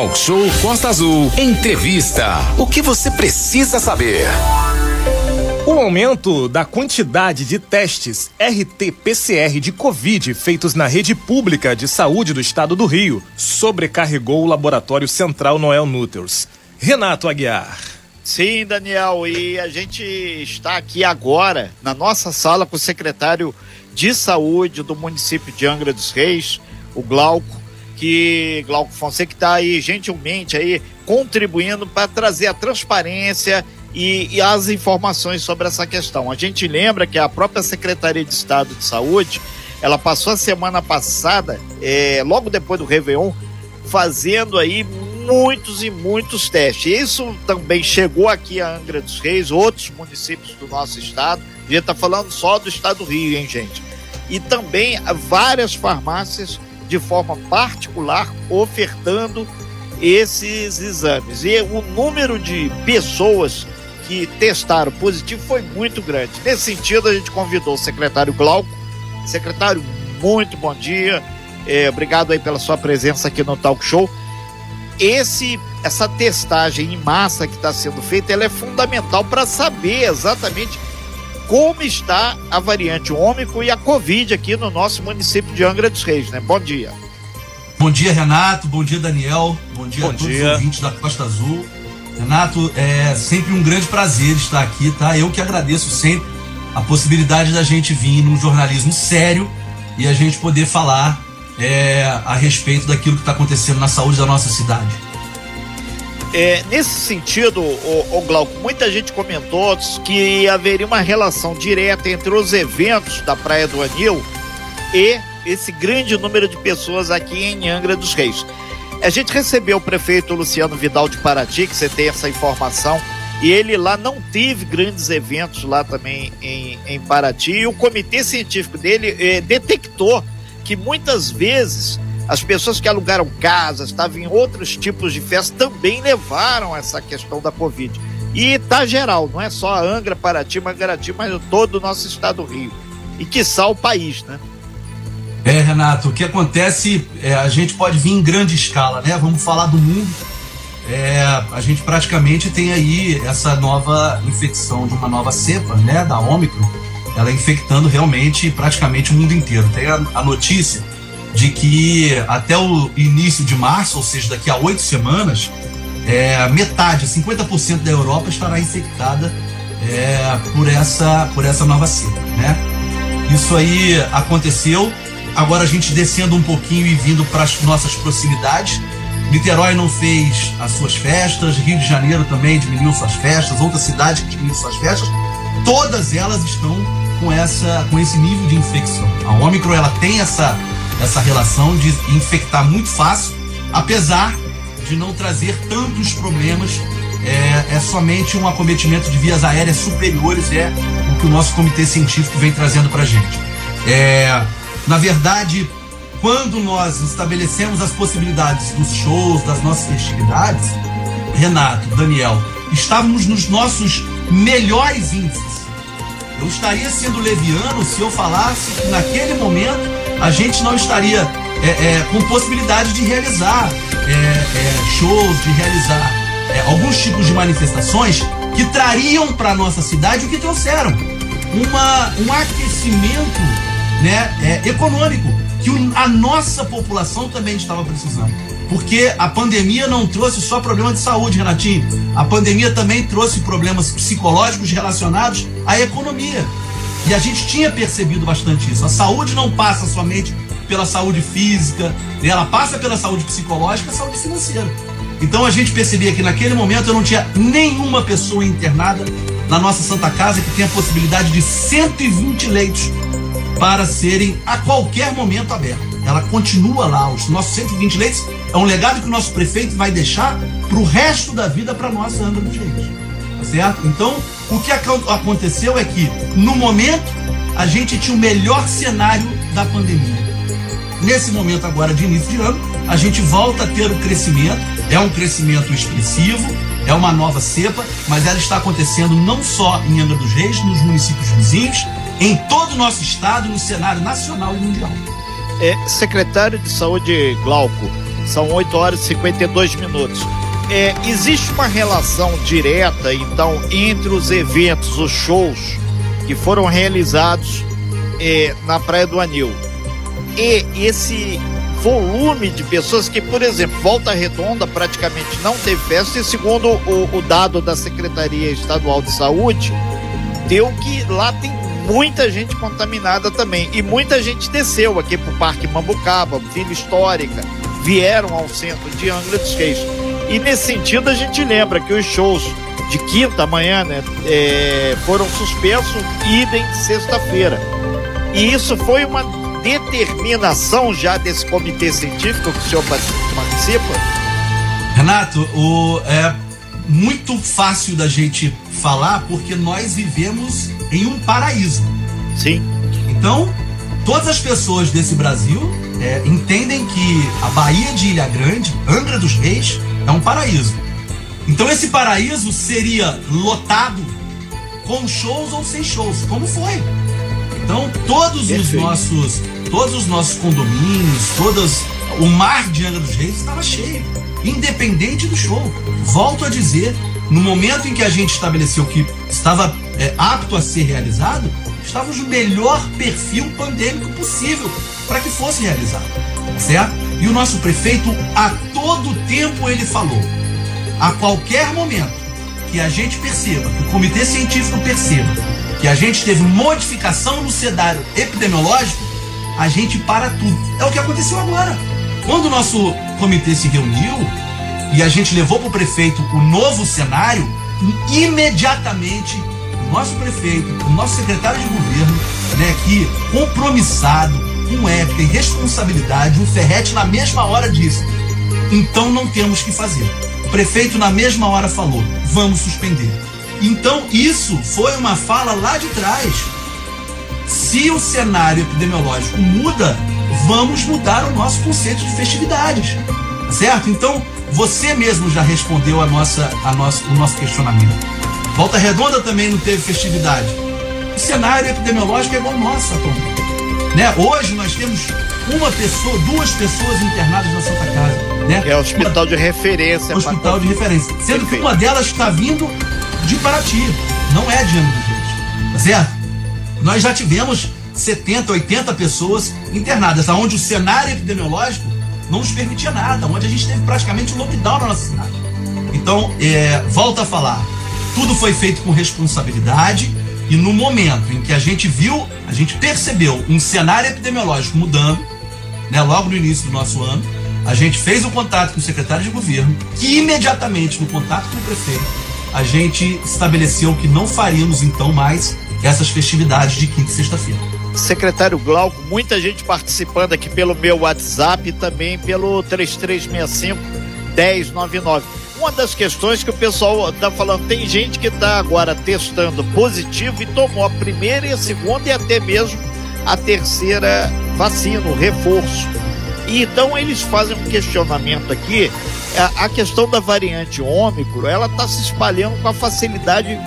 Talk Show Costa Azul. Entrevista. O que você precisa saber? O aumento da quantidade de testes RT-PCR de Covid feitos na rede pública de saúde do estado do Rio sobrecarregou o Laboratório Central Noel Nuters. Renato Aguiar. Sim, Daniel, e a gente está aqui agora na nossa sala com o secretário de Saúde do município de Angra dos Reis, o Glauco, que Glauco Fonseca está aí gentilmente aí contribuindo para trazer a transparência e, e, as informações sobre essa questão. A gente lembra que a própria Secretaria de Estado de Saúde, ela passou a semana passada, é, logo depois do Réveillon, fazendo aí muitos e muitos testes. Isso também chegou aqui a Angra dos Reis, outros municípios do nosso estado. A gente está falando só do estado do Rio, hein, gente? E também várias farmácias de forma particular ofertando esses exames. E o número de pessoas que testaram positivo foi muito grande. Nesse sentido, a gente convidou o secretário Glauco. Secretário, muito bom dia. É, obrigado aí pela sua presença aqui no Talk Show. Esse, essa testagem em massa que está sendo feita, ela é fundamental para saber exatamente como está a variante ômico e a Covid aqui no nosso município de Angra dos Reis, né? Bom dia. Bom dia, Renato. Bom dia, Daniel. Bom dia Bom a todos dia. os ouvintes da Costa Azul. Renato, é sempre um grande prazer estar aqui, tá? Eu que agradeço sempre a possibilidade da gente vir num jornalismo sério e a gente poder falar é, a respeito daquilo que está acontecendo na saúde da nossa cidade. É, nesse sentido, o, o Glauco, muita gente comentou que haveria uma relação direta entre os eventos da Praia do Anil e esse grande número de pessoas aqui em Angra dos Reis. A gente recebeu o prefeito Luciano Vidal de Paraty, que você tem essa informação, e ele lá não teve grandes eventos lá também em, em Paraty, e o comitê científico dele eh, detectou que muitas vezes as pessoas que alugaram casas, estavam em outros tipos de festas, também levaram essa questão da Covid. E tá geral, não é só a Angra, Paraty, Mangarati, mas todo o nosso estado do Rio. E quiçá o país, né? É, Renato, o que acontece, é, a gente pode vir em grande escala, né? Vamos falar do mundo. É, a gente praticamente tem aí essa nova infecção de uma nova cepa, né? Da Ômicron, ela infectando realmente praticamente o mundo inteiro. Tem a, a notícia de que até o início de março, ou seja, daqui a oito semanas, é, metade, 50% da Europa estará infectada é, por, essa, por essa nova cepa, né? Isso aí aconteceu. Agora a gente descendo um pouquinho e vindo para as nossas proximidades. Niterói não fez as suas festas, Rio de Janeiro também diminuiu suas festas, outras cidades que diminuíram suas festas. Todas elas estão com, essa, com esse nível de infecção. A Ômicron ela tem essa, essa relação de infectar muito fácil, apesar de não trazer tantos problemas. É, é somente um acometimento de vias aéreas superiores, é o que o nosso comitê científico vem trazendo para a gente. É, na verdade, quando nós estabelecemos as possibilidades dos shows, das nossas festividades, Renato, Daniel, estávamos nos nossos melhores índices. Eu estaria sendo leviano se eu falasse que naquele momento a gente não estaria é, é, com possibilidade de realizar é, é shows, de realizar é, alguns tipos de manifestações que trariam para nossa cidade o que trouxeram uma, um aquecimento né, é, econômico que a nossa população também estava precisando. Porque a pandemia não trouxe só problema de saúde, Renatinho. A pandemia também trouxe problemas psicológicos relacionados à economia. E a gente tinha percebido bastante isso. A saúde não passa somente pela saúde física, né? ela passa pela saúde psicológica e saúde financeira. Então a gente percebia que naquele momento eu não tinha nenhuma pessoa internada na nossa Santa Casa que tenha a possibilidade de 120 leitos para serem a qualquer momento abertos. Ela continua lá, os nossos 120 leitos é um legado que o nosso prefeito vai deixar para o resto da vida para nós, Angra dos Reis. Certo? Então, o que aconteceu é que, no momento, a gente tinha o melhor cenário da pandemia. Nesse momento agora de início de ano, a gente volta a ter o crescimento, é um crescimento expressivo, é uma nova cepa, mas ela está acontecendo não só em Angra dos Reis, nos municípios vizinhos, em todo o nosso estado, no cenário nacional e mundial. É, secretário de Saúde Glauco, São 8 horas e 52 minutos. É, existe uma relação direta, então, entre os eventos, os shows que foram realizados é, na Praia do Anil e esse volume de pessoas que, por exemplo, Volta Redonda praticamente não teve festa e segundo o, o dado da Secretaria Estadual de Saúde, deu que lá tem muita gente contaminada também e muita gente desceu aqui para o Parque Mambucaba, Vila Histórica, vieram ao centro de Angra dos Reis. E nesse sentido a gente lembra que os shows de quinta manhã né, é, foram suspensos, idem sexta-feira. E isso foi uma determinação já desse comitê científico que o senhor participa? Renato, o, é muito fácil da gente falar porque nós vivemos em um paraíso. Sim. Então, todas as pessoas desse Brasil é, entendem que a Baía de Ilha Grande, Angra dos Reis, é um paraíso. Então esse paraíso seria lotado com shows ou sem shows, como foi. Então todos Perfeito. os nossos, todos os nossos condomínios, todas o mar de Angra dos Reis estava cheio, independente do show. Volto a dizer, no momento em que a gente estabeleceu que estava é, apto a ser realizado, estávamos no melhor perfil pandêmico possível para que fosse realizado, certo? E o nosso prefeito a todo tempo ele falou, a qualquer momento que a gente perceba, que o comitê científico perceba que a gente teve modificação no cenário epidemiológico, a gente para tudo. É o que aconteceu agora. Quando o nosso comitê se reuniu e a gente levou para o prefeito o novo cenário, imediatamente o nosso prefeito, o nosso secretário de governo, né, que compromissado, com ética e responsabilidade, o Ferrete na mesma hora disse: então não temos que fazer. O prefeito na mesma hora falou: vamos suspender. Então isso foi uma fala lá de trás. Se o cenário epidemiológico muda, vamos mudar o nosso conceito de festividades. Certo? Então, você mesmo já respondeu a nossa, a nossa, o nosso questionamento. Volta Redonda também não teve festividade. O cenário epidemiológico é igual ao nosso atualmente. Né? Hoje nós temos uma pessoa, duas pessoas internadas na Santa Casa. Né? É o hospital uma, de referência. Hospital de referência. Sendo que uma delas está vindo de Paraty, não é de Angra dos Reis. Tá certo? Nós já tivemos 70, 80 pessoas internadas, onde o cenário epidemiológico não nos permitia nada, onde a gente teve praticamente um lockdown na nossa cidade. Então, é, volta a falar, tudo foi feito com responsabilidade e no momento em que a gente viu, a gente percebeu um cenário epidemiológico mudando, né, logo no início do nosso ano, a gente fez o contato com o secretário de governo, que imediatamente no contato com o prefeito, a gente estabeleceu que não faríamos então mais essas festividades de quinta e sexta-feira. Secretário Glauco, muita gente participando aqui pelo meu WhatsApp e também pelo 3365 1099 uma das questões que o pessoal está falando, tem gente que está agora testando positivo e tomou a primeira e a segunda e até mesmo a terceira vacina, o reforço. E então eles fazem um questionamento aqui, a, a questão da variante ômicro, ela está se espalhando com a facilidade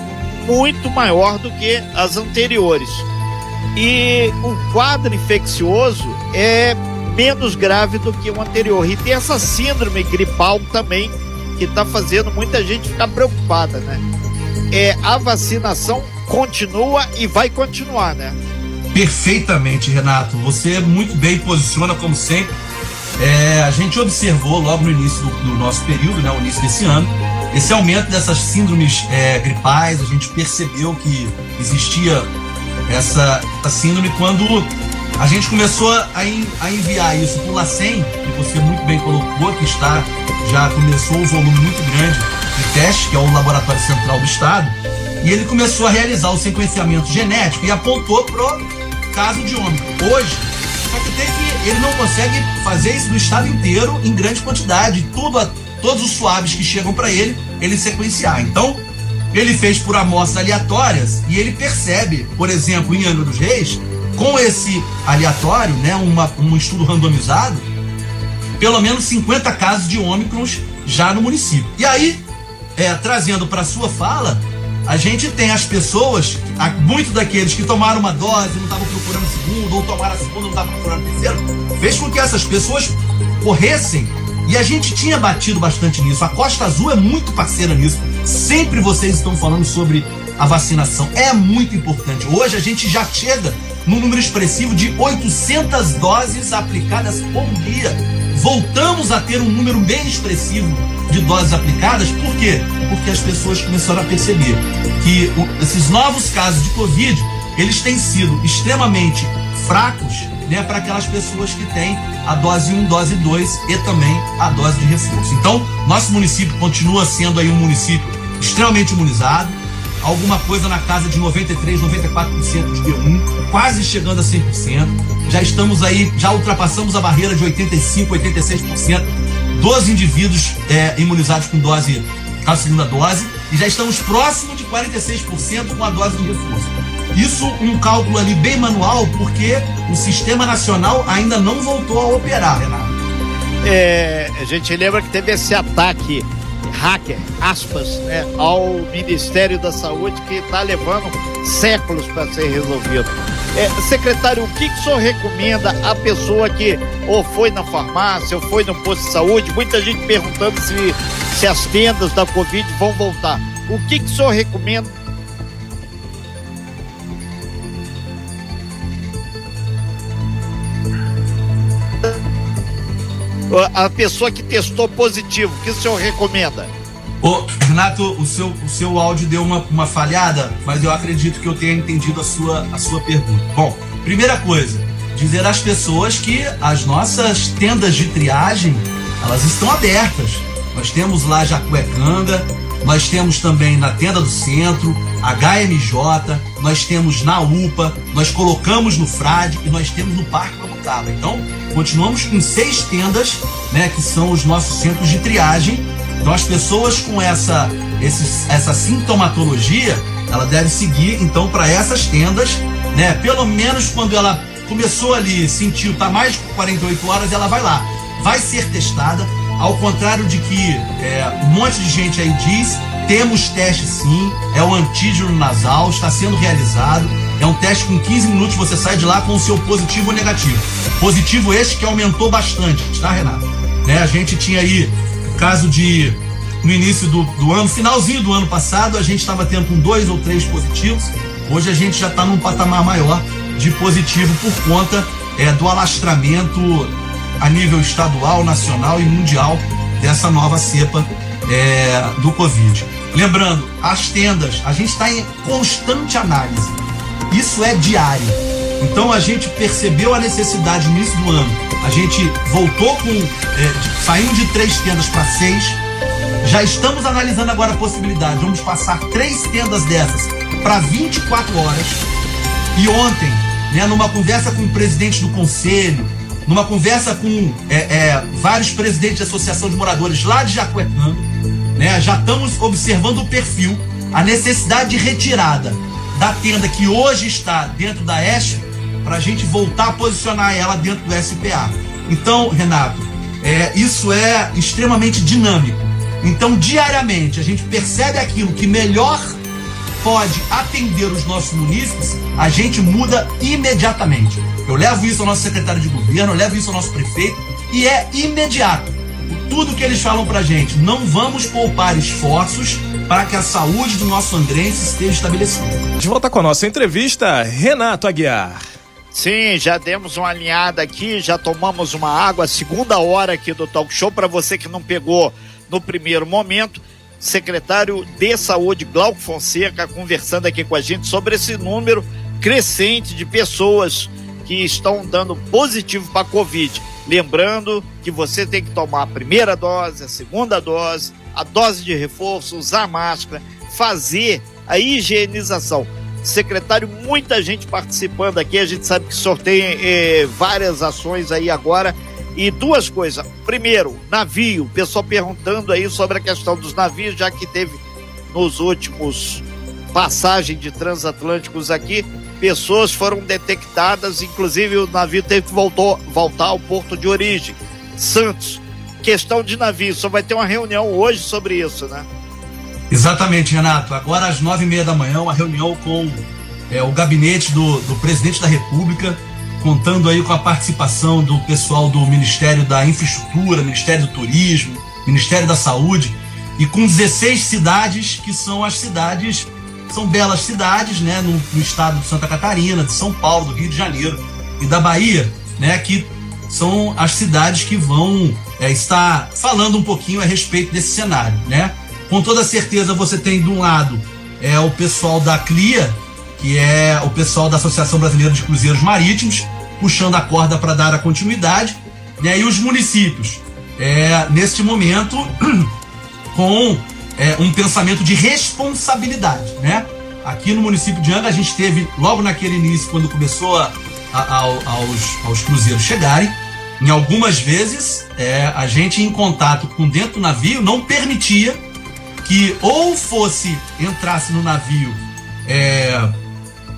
muito maior do que as anteriores. E o quadro infeccioso é menos grave do que o anterior. E tem essa síndrome gripal também que está fazendo muita gente ficar preocupada, né? É, a vacinação continua e vai continuar, né? Perfeitamente, Renato. Você muito bem posiciona, como sempre. É, a gente observou logo no início do, do, nosso período, né, o início desse ano, esse aumento dessas síndromes é, gripais. A gente percebeu que existia essa, essa síndrome quando a gente começou a, a enviar isso por LACEN, que você muito bem colocou, que está, já começou um volume muito grande de teste, que é o Laboratório Central do Estado, e ele começou a realizar o sequenciamento genético e apontou pro caso de ômicron. Hoje, só que tem que ele não consegue fazer isso no estado inteiro em grande quantidade, tudo a, todos os suaves que chegam para ele, ele sequenciar. Então, ele fez por amostras aleatórias e ele percebe, por exemplo, em Angra dos Reis, com esse aleatório, né, uma, um estudo randomizado, pelo menos 50 casos de ômicrons já no município. E aí, é, trazendo para sua fala, a gente tem as pessoas, muitos daqueles que tomaram uma dose, não estavam procurando segunda, ou tomaram a segunda, não estavam procurando a terceira, fez com que essas pessoas corressem E a gente tinha batido bastante nisso. A Costa Azul é muito parceira nisso. Sempre vocês estão falando sobre a vacinação. É muito importante. Hoje a gente já chega num número expressivo de 800 doses aplicadas por dia. Voltamos a ter um número bem expressivo de doses aplicadas. Por quê? Porque as pessoas começaram a perceber que esses novos casos de Covid, eles têm sido extremamente fracos né, para aquelas pessoas que têm a dose 1, dose 2 e também a dose de reforço. Então, nosso município continua sendo aí um município extremamente imunizado, alguma coisa na casa de 93, 94% de B1, quase chegando a 100%. Já estamos aí, já ultrapassamos a barreira de 85, 86% dos indivíduos é, imunizados com dose, a segunda dose, e já estamos próximo de 46% com a dose de reforço. Isso um cálculo ali bem manual, porque o sistema nacional ainda não voltou a operar, Renato. É, a gente lembra que teve esse ataque hacker, aspas, né, ao Ministério da Saúde que está levando séculos para ser resolvido. É, secretário, o que, que o senhor recomenda à pessoa que ou foi na farmácia ou foi no posto de saúde? Muita gente perguntando se, se as tendas da Covid vão voltar. O que, que o senhor recomenda a pessoa que testou positivo, o que o senhor recomenda? Ô, Renato, o seu, o seu áudio deu uma, uma falhada, mas eu acredito que eu tenha entendido a sua, a sua pergunta. Bom, primeira coisa, dizer às pessoas que as nossas tendas de triagem, elas estão abertas. Nós temos lá Jacuecanga, nós temos também na Tenda do Centro, HMJ, nós temos na UPA, nós colocamos no Frade e nós temos no Parque Mamutaba. Então, continuamos com seis tendas, né, que são os nossos centros de triagem. Então, as pessoas com essa, esses, essa sintomatologia, ela deve seguir, então, para essas tendas, né, pelo menos quando ela começou ali, sentiu, tá mais de 48 horas, ela vai lá, vai ser testada, ao contrário de que é, um monte de gente aí diz, temos teste sim, é o antígeno nasal, está sendo realizado. É um teste com 15 minutos, você sai de lá com o seu positivo ou negativo. Positivo este que aumentou bastante, tá, Renato? Né, a gente tinha aí caso de, no início do, do ano, finalzinho do ano passado, a gente estava tendo com dois ou três positivos. Hoje a gente já está num patamar maior de positivo por conta é, do alastramento a nível estadual, nacional e mundial dessa nova cepa é, do Covid. Lembrando, as tendas, a gente está em constante análise. Isso é diário. Então a gente percebeu a necessidade no início do ano. A gente voltou com. É, saindo de três tendas para seis. Já estamos analisando agora a possibilidade. Vamos passar três tendas dessas para 24 horas. E ontem, né, numa conversa com o presidente do conselho, numa conversa com é, é, vários presidentes de associação de moradores lá de Jacuecanga, né, já estamos observando o perfil, a necessidade de retirada da tenda que hoje está dentro da ESP, para a gente voltar a posicionar ela dentro do SPA. Então, Renato, é, isso é extremamente dinâmico. Então, diariamente, a gente percebe aquilo que melhor pode atender os nossos munícipes, a gente muda imediatamente. Eu levo isso ao nosso secretário de governo, eu levo isso ao nosso prefeito e é imediato. Tudo que eles falam pra gente, não vamos poupar esforços para que a saúde do nosso angrense esteja estabelecida. De volta com a nossa entrevista, Renato Aguiar. Sim, já demos uma alinhada aqui, já tomamos uma água, segunda hora aqui do talk show para você que não pegou no primeiro momento secretário de Saúde, Glauco Fonseca, conversando aqui com a gente sobre esse número crescente de pessoas que estão dando positivo para a Covid. Lembrando que você tem que tomar a primeira dose, a segunda dose, a dose de reforço, usar máscara, fazer a higienização. Secretário, muita gente participando aqui, a gente sabe que sorteia eh, várias ações aí agora e duas coisas. Primeiro, navio. Pessoal perguntando aí sobre a questão dos navios, já que teve nos últimos passagem de transatlânticos aqui, pessoas foram detectadas, inclusive o navio teve que voltou, voltar ao porto de origem, Santos. Questão de navio, só vai ter uma reunião hoje sobre isso, né? Exatamente, Renato. Agora às nove e meia da manhã, uma reunião com é, o gabinete do, do presidente da República contando aí com a participação do pessoal do Ministério da Infraestrutura, Ministério do Turismo, Ministério da Saúde, e com 16 cidades que são as cidades, são belas cidades, né, no, no estado de Santa Catarina, de São Paulo, do Rio de Janeiro e da Bahia, né, que são as cidades que vão é, estar falando um pouquinho a respeito desse cenário, né? Com toda certeza você tem de um lado é o pessoal da CLIA, que é o pessoal da Associação Brasileira de Cruzeiros Marítimos, puxando a corda para dar a continuidade, né? E os municípios, é, neste momento, com é, um pensamento de responsabilidade, né? Aqui no município de Anga, a gente teve, logo naquele início, quando começou a, a, a, aos, aos cruzeiros chegarem, em algumas vezes, é, a gente em contato com dentro do navio não permitia que ou fosse entrasse no navio é,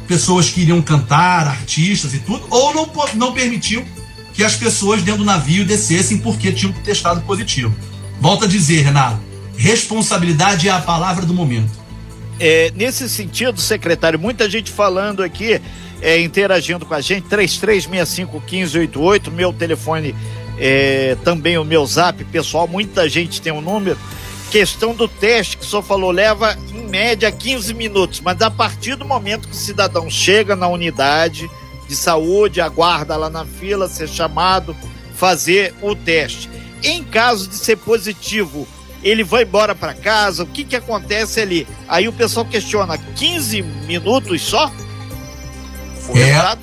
pessoas que iriam cantar, artistas e tudo, ou não, não permitiu que as pessoas dentro do navio descessem porque tinham testado positivo. Volto a dizer, Renato, responsabilidade é a palavra do momento. É, nesse sentido, secretário, muita gente falando aqui, é, interagindo com a gente, 33651588, meu telefone é, também o meu zap pessoal, muita gente tem um número. Questão do teste que o senhor falou, leva em média 15 minutos, mas a partir do momento que o cidadão chega na unidade de saúde, aguarda lá na fila, ser chamado, fazer o teste. Em caso de ser positivo, ele vai embora para casa, o que que acontece ali? Aí o pessoal questiona, 15 minutos só? O é,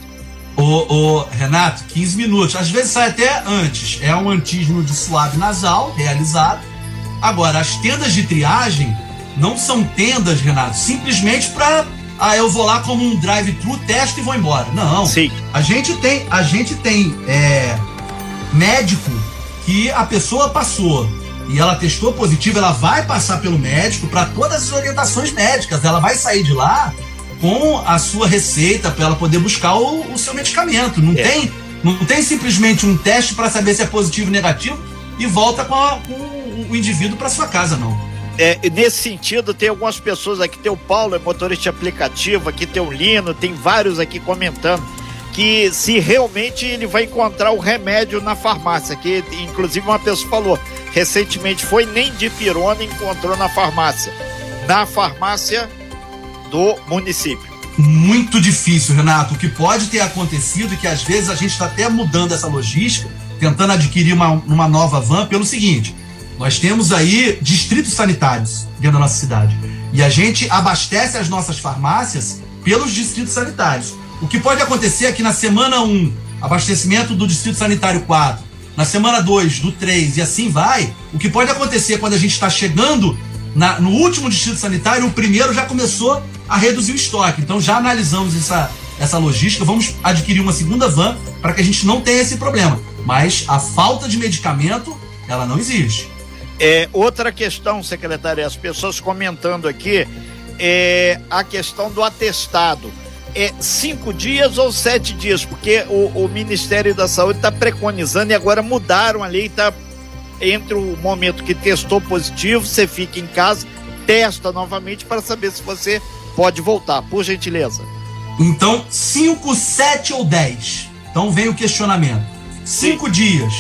o, o, Renato, 15 minutos, às vezes sai até antes, é um antígeno de suave nasal realizado. Agora, as tendas de triagem não são tendas, Renato, simplesmente para ah, eu vou lá como um drive-thru, testo e vou embora. Não. Sim. A gente tem, a gente tem é, médico que a pessoa passou e ela testou positivo, ela vai passar pelo médico para todas as orientações médicas. Ela vai sair de lá com a sua receita para ela poder buscar o, o seu medicamento. Não é. tem, não tem simplesmente um teste para saber se é positivo ou negativo e volta com, a, com o indivíduo para sua casa, não. É, nesse sentido, tem algumas pessoas aqui, tem o Paulo, é motorista de aplicativo, aqui tem o Lino, tem vários aqui comentando que se realmente ele vai encontrar o remédio na farmácia, que inclusive uma pessoa falou, recentemente foi nem de pirona encontrou na farmácia, na farmácia do município. Muito difícil, Renato. O que pode ter acontecido é que às vezes a gente está até mudando essa logística, tentando adquirir uma, uma nova van pelo seguinte: nós temos aí distritos sanitários dentro da nossa cidade. E a gente abastece as nossas farmácias pelos distritos sanitários. O que pode acontecer é que na semana 1, abastecimento do distrito sanitário 4, na semana 2, do 3 e assim vai, o que pode acontecer quando a gente está chegando na, no último distrito sanitário, o primeiro já começou a reduzir o estoque. Então já analisamos essa, essa logística, vamos adquirir uma segunda van para que a gente não tenha esse problema. Mas a falta de medicamento, ela não existe. É, outra questão, secretária, as pessoas comentando aqui, é a questão do atestado. É cinco dias ou sete dias? Porque o, o Ministério da Saúde está preconizando e agora mudaram a lei, está entre o momento que testou positivo, você fica em casa, testa novamente para saber se você pode voltar, por gentileza. Então, 5, 7 ou 10. Então vem o questionamento. 5 dias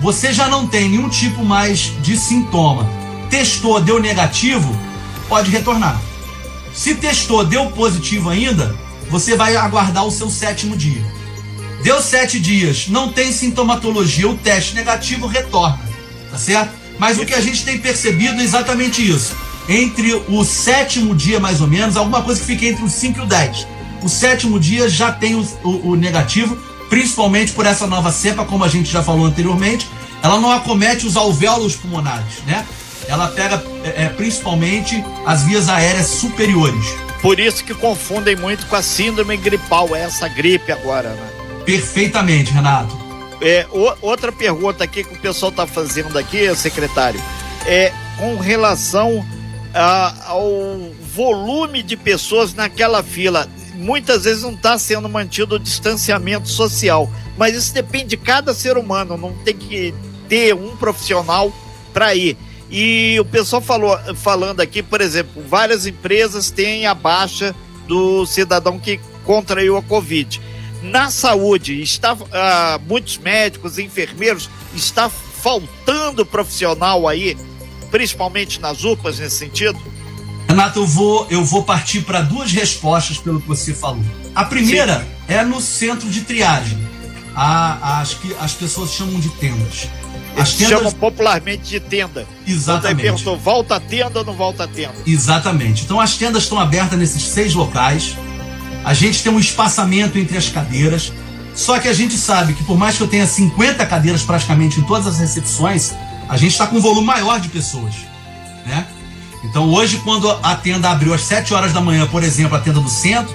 você já não tem nenhum tipo mais de sintoma, testou, deu negativo, pode retornar. Se testou, deu positivo ainda, você vai aguardar o seu sétimo dia. Deu sete dias, não tem sintomatologia, o teste negativo retorna, tá certo? Mas o que a gente tem percebido é exatamente isso. Entre o sétimo dia, mais ou menos, alguma coisa que fica entre os 5 e o 10. O sétimo dia já tem o, o, o negativo, principalmente por essa nova cepa, como a gente já falou anteriormente, ela não acomete os alvéolos pulmonares, né? Ela pega é, é, principalmente as vias aéreas superiores. Por isso que confundem muito com a síndrome gripal, essa gripe agora, né? Perfeitamente, Renato. É, o, outra pergunta aqui que o pessoal está fazendo aqui, secretário, é com relação a, ao volume de pessoas naquela fila muitas vezes não está sendo mantido o distanciamento social. Mas isso depende de cada ser humano, não tem que ter um profissional para ir. E o pessoal falou, falando aqui, por exemplo, várias empresas têm a baixa do cidadão que contraiu a Covid. na saúde, está uh, muitos médicos, enfermeiros, está faltando profissional aí, principalmente nas UPAs nesse sentido? Renato, eu vou, eu vou partir para duas respostas pelo que você falou. A primeira Sim. é no centro de triagem, a, as que as pessoas chamam de tendas. As tendas... chamam popularmente de tenda. Exatamente. Então perguntou, volta a tenda ou não volta a tenda? Exatamente. Então as tendas estão abertas nesses seis locais. A gente tem um espaçamento entre as cadeiras. Só que a gente sabe que por mais que eu tenha 50 cadeiras praticamente em todas as recepções, a gente está com um volume maior de pessoas, né? Então hoje quando a tenda abriu às 7 horas da manhã, por exemplo, a tenda do centro,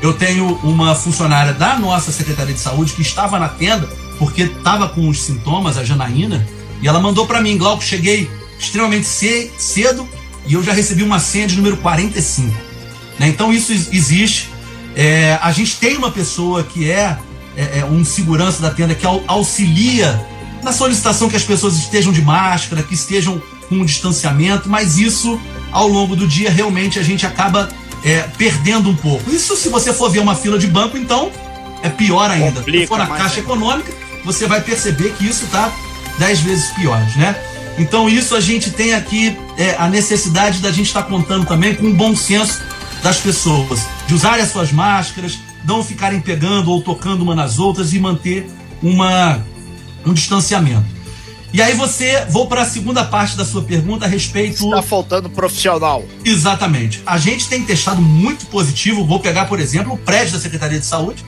eu tenho uma funcionária da nossa Secretaria de Saúde que estava na tenda porque estava com os sintomas, a Janaína, e ela mandou para mim, Glauco, cheguei extremamente cedo e eu já recebi uma senha de número 45. Né? Então isso existe. É, a gente tem uma pessoa que é, é, é um segurança da tenda que auxilia na solicitação que as pessoas estejam de máscara, que estejam com um distanciamento, mas isso ao longo do dia realmente a gente acaba é, perdendo um pouco. Isso se você for ver uma fila de banco, então é pior ainda. Complica, se for na caixa econômica, você vai perceber que isso está dez vezes pior, né? Então isso a gente tem aqui é, a necessidade da gente estar tá contando também com o bom senso das pessoas, de usarem as suas máscaras, não ficarem pegando ou tocando uma nas outras e manter uma, um distanciamento. E aí você, vou para a segunda parte da sua pergunta a respeito... Está faltando profissional. Exatamente. A gente tem testado muito positivo, vou pegar, por exemplo, o prédio da Secretaria de Saúde,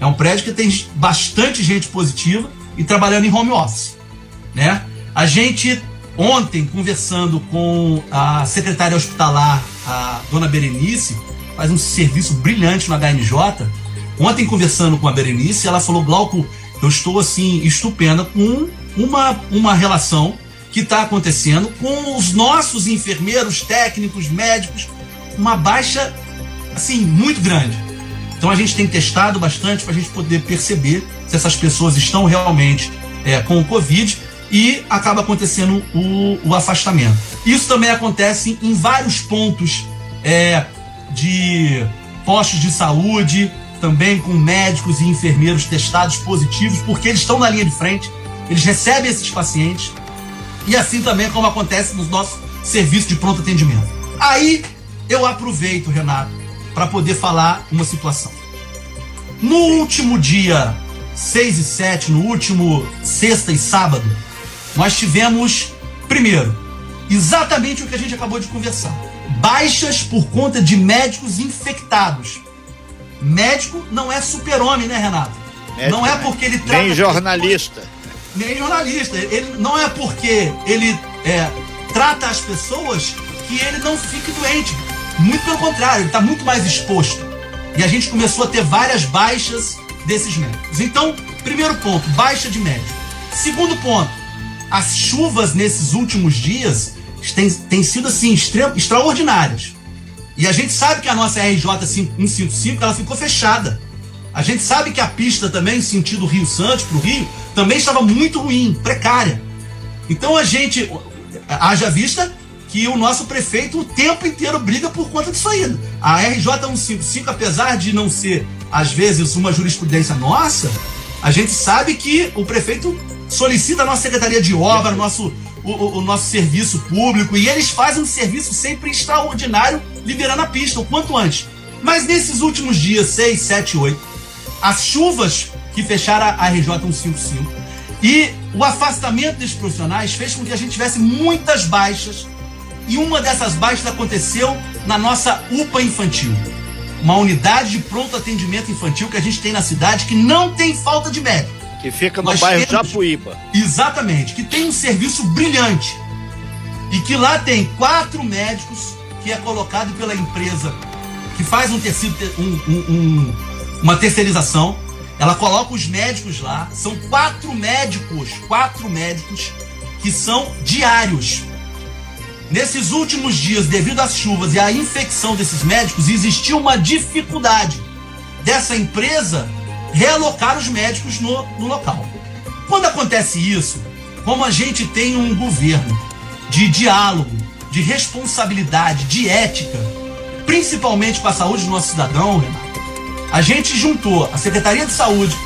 é um prédio que tem bastante gente positiva e trabalhando em home office, né? A gente ontem conversando com a secretária hospitalar, a dona Berenice, faz um serviço brilhante no HNJ. Ontem conversando com a Berenice, ela falou: Glauco, eu estou assim estupenda com uma, uma relação que está acontecendo com os nossos enfermeiros, técnicos, médicos, uma baixa assim muito grande. Então a gente tem testado bastante para a gente poder perceber se essas pessoas estão realmente é, com o Covid e acaba acontecendo o, o, afastamento. Isso também acontece em vários pontos é, de postos de saúde, também com médicos e enfermeiros testados positivos, porque eles estão na linha de frente, eles recebem esses pacientes, e assim também como acontece nos nossos serviços de pronto atendimento. Aí eu aproveito, Renato, para poder falar uma situação. No último dia 6 e 7, no último sexta e sábado, nós tivemos, primeiro, exatamente o que a gente acabou de conversar: baixas por conta de médicos infectados. Médico não é super-homem, né, Renato? Médico, não é porque ele trata. Nem jornalista. Nem jornalista. Ele, não é porque ele é, trata as pessoas que ele não fique doente. Muito pelo contrário, ele está muito mais exposto. E a gente começou a ter várias baixas desses médicos. Então, primeiro ponto, baixa de médico. Segundo ponto, as chuvas nesses últimos dias têm, têm sido assim extra, extraordinárias. E a gente sabe que a nossa RJ 155 ela ficou fechada. A gente sabe que a pista também, sentido Rio Santos para o Rio, também estava muito ruim, precária. Então a gente, haja vista que o nosso prefeito o tempo inteiro briga por conta disso aí. A RJ 155, apesar de não ser, às vezes, uma jurisprudência nossa, a gente sabe que o prefeito solicita a nossa Secretaria de Obra, nosso, o, o, nosso serviço público, e eles fazem um serviço sempre extraordinário, liberando a pista o quanto antes. Mas nesses últimos dias, 6, 7, 8, as chuvas que fecharam a RJ 155 e o afastamento desses profissionais fez com que a gente tivesse muitas baixas e uma dessas baixas aconteceu na nossa UPA infantil. Uma unidade de pronto atendimento infantil que a gente tem na cidade que não tem falta de médico. Que fica no Nós bairro temos, Japuíba. Exatamente, que tem um serviço brilhante. E que lá tem quatro médicos que é colocado pela empresa que faz um tecido, um, um, um, uma terceirização. Ela coloca os médicos lá. São quatro médicos, quatro médicos que são diários Nesses últimos dias, devido às chuvas e à infecção desses médicos, existiu uma dificuldade dessa empresa realocar os médicos no, no local. Quando acontece isso, como a gente tem um governo de diálogo, de responsabilidade, de ética, principalmente com a saúde do nosso cidadão, Renato, A gente juntou a Secretaria de Saúde,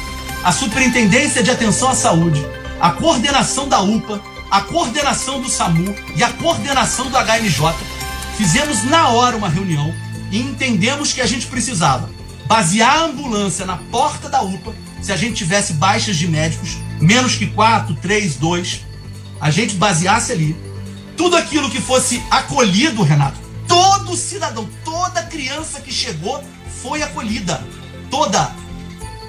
a Superintendência de Atenção à Saúde, a coordenação da UPA, a coordenação do SAMU e a coordenação do HMJ. Fizemos na hora uma reunião e entendemos que a gente precisava basear a ambulância na porta da UPA se a gente tivesse baixas de médicos, menos que 4, 3, 2, a gente baseasse ali. Tudo aquilo que fosse acolhido, Renato, todo cidadão, toda criança que chegou foi acolhida. Toda.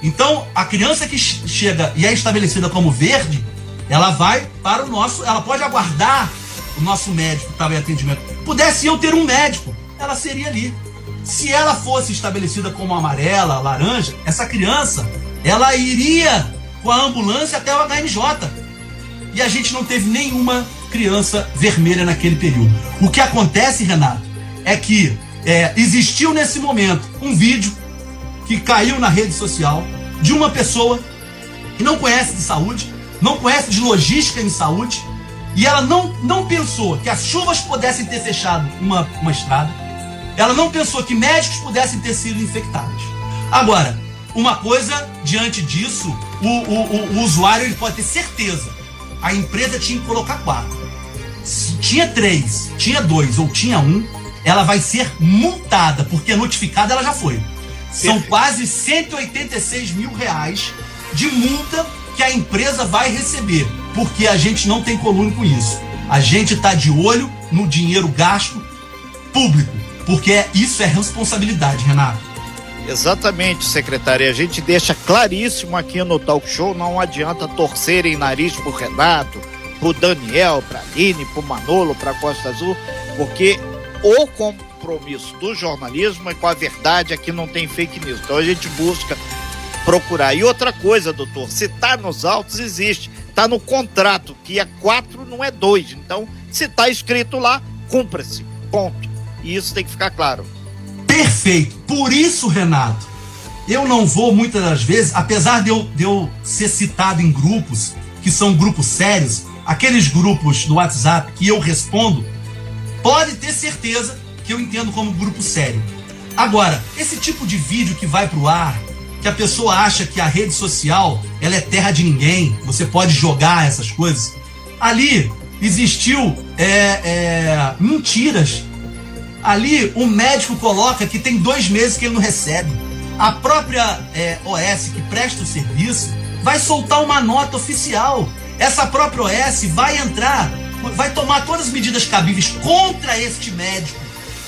Então, a criança que chega e é estabelecida como verde, ela vai para o nosso. Ela pode aguardar o nosso médico para o atendimento. Pudesse eu ter um médico, ela seria ali. Se ela fosse estabelecida como amarela, laranja, essa criança, ela iria com a ambulância até o HMJ. E a gente não teve nenhuma criança vermelha naquele período. O que acontece, Renato, é que é, existiu nesse momento um vídeo que caiu na rede social de uma pessoa que não conhece de saúde, não conhece de logística em saúde, e ela não, não pensou que as chuvas pudessem ter fechado uma, uma estrada, ela não pensou que médicos pudessem ter sido infectados. Agora, uma coisa diante disso, o, o, o, usuário ele pode ter certeza. A empresa tinha que colocar quatro. Se tinha três, tinha dois ou tinha um, ela vai ser multada, porque notificada ela já foi. São quase 186 mil reais de multa que a empresa vai receber, porque a gente não tem coluna com isso. A gente está de olho no dinheiro gasto público, porque isso é responsabilidade, Renato. Exatamente, secretária. A gente deixa claríssimo aqui no talk show, não adianta torcerem nariz pro Renato, pro Daniel, pra Aline, pro Manolo, pra Costa Azul, porque o compromisso do jornalismo é com a verdade, aqui não tem fake news. Então a gente busca procurar. E outra coisa, doutor, se tá nos autos, existe. Tá no contrato, que é quatro, não é dois. Então, se tá escrito lá, cumpra-se. Ponto. E isso tem que ficar claro. Perfeito. Por isso, Renato, eu não vou muitas das vezes, apesar de eu, de eu ser citado em grupos, que são grupos sérios, aqueles grupos do WhatsApp que eu respondo, pode ter certeza que eu entendo como grupo sério. Agora, esse tipo de vídeo que vai pro ar, que a pessoa acha que a rede social ela é terra de ninguém, você pode jogar essas coisas. Ali existiu é, é, mentiras Ali o médico coloca que tem dois meses que ele não recebe. A própria é, OS que presta o serviço vai soltar uma nota oficial. Essa própria OS vai entrar, vai tomar todas as medidas cabíveis contra este médico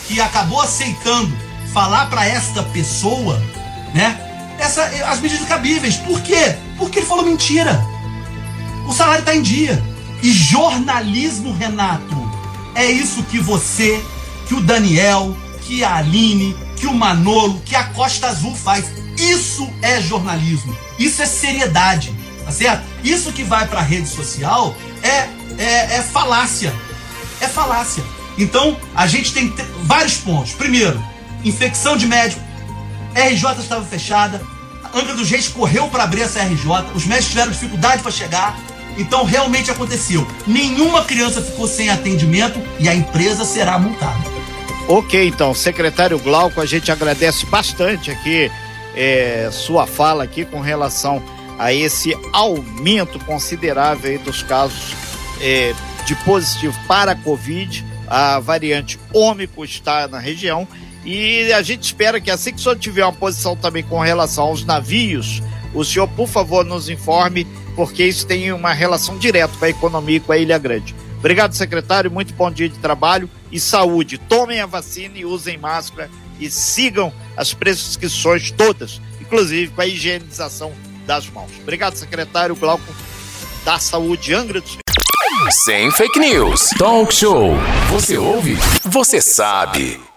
que acabou aceitando falar para esta pessoa, né? Essa, as medidas cabíveis. Por quê? Porque ele falou mentira. O salário está em dia. E jornalismo, Renato, é isso que você que o Daniel, que a Aline, que o Manolo, que a Costa Azul faz. Isso é jornalismo. Isso é seriedade. Tá certo? Isso que vai para a rede social é, é, é falácia. É falácia. Então, a gente tem vários pontos. Primeiro, infecção de médico. RJ estava fechada. Angra dos Reis correu para abrir essa RJ. Os médicos tiveram dificuldade para chegar. Então, realmente aconteceu. Nenhuma criança ficou sem atendimento e a empresa será multada. Ok, então, secretário Glauco, a gente agradece bastante aqui é, sua fala aqui com relação a esse aumento considerável dos casos é, de positivo para a Covid. A variante Ômico está na região e a gente espera que assim que o senhor tiver uma posição também com relação aos navios, o senhor, por favor, nos informe, porque isso tem uma relação direta com a economia e com a Ilha Grande. Obrigado, secretário. Muito bom dia de trabalho e saúde. Tomem a vacina e usem máscara e sigam as prescrições todas, inclusive com a higienização das mãos. Obrigado, secretário Glauco da Saúde Angra dos Sem fake news. Talk show. Você ouve? Você sabe.